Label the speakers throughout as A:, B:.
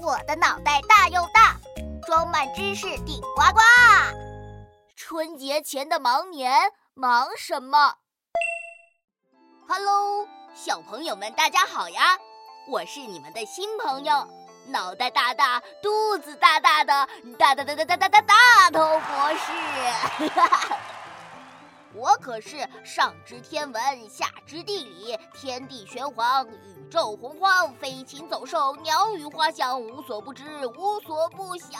A: 我的脑袋大又大，装满知识顶呱呱。春节前的忙年忙什么？Hello，小朋友们，大家好呀！我是你们的新朋友，脑袋大大、肚子大大的大大大大大大大大头博士。哈哈哈我可是上知天文，下知地理，天地玄黄，宇宙洪荒，飞禽走兽，鸟语花香，无所不知，无所不晓。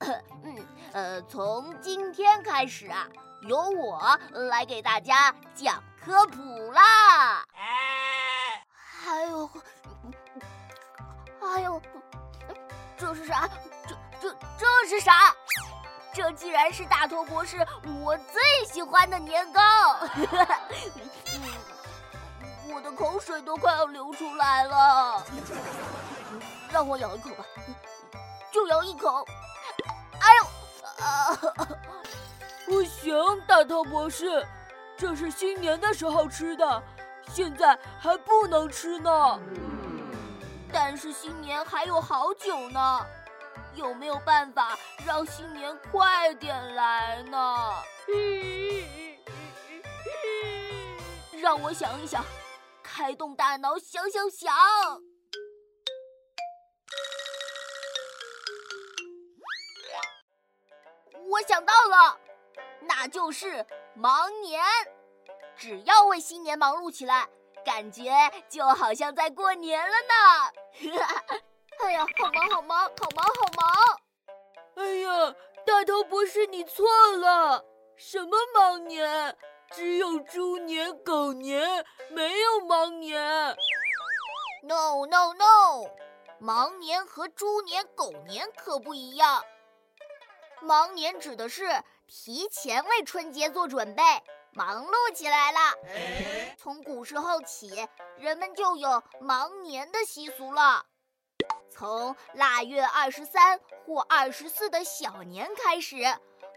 A: 嗯，呃，从今天开始啊，由我来给大家讲科普啦。哎呦，哎呦，这是啥？这这这是啥？这既然是大头博士我最喜欢的年糕，我的口水都快要流出来了。让我咬一口吧，就咬一口。哎呦，啊！
B: 不行，大头博士，这是新年的时候吃的，现在还不能吃呢。
A: 但是新年还有好久呢。有没有办法让新年快点来呢？让我想一想，开动大脑想想想。我想到了，那就是忙年。只要为新年忙碌起来，感觉就好像在过年了呢。哎呀，好忙好忙，好忙好忙！
B: 哎呀，大头博士，你错了，什么忙年？只有猪年、狗年，没有忙年。
A: No no no，忙年和猪年、狗年可不一样。忙年指的是提前为春节做准备，忙碌起来了。从古时候起，人们就有忙年的习俗了。从腊月二十三或二十四的小年开始，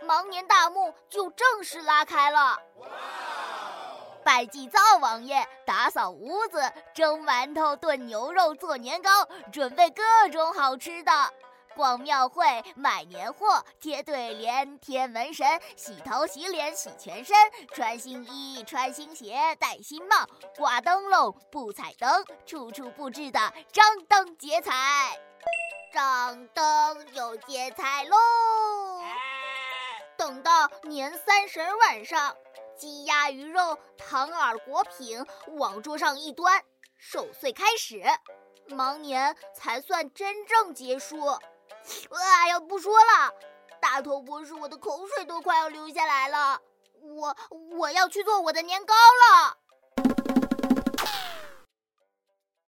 A: 忙年大幕就正式拉开了。拜祭灶王爷，打扫屋子，蒸馒头，炖牛肉，做年糕，准备各种好吃的。逛庙会，买年货，贴对联，贴门神，洗头洗脸洗全身，穿新衣，穿新鞋，戴新帽，挂灯笼，布彩灯，处处布置的张灯结彩。张灯又结彩喽！等到年三十晚上，鸡鸭鱼肉、糖饵果品往桌上一端，守岁开始，忙年才算真正结束。哎呀，不说了，大头博士，我的口水都快要流下来了。我我要去做我的年糕了。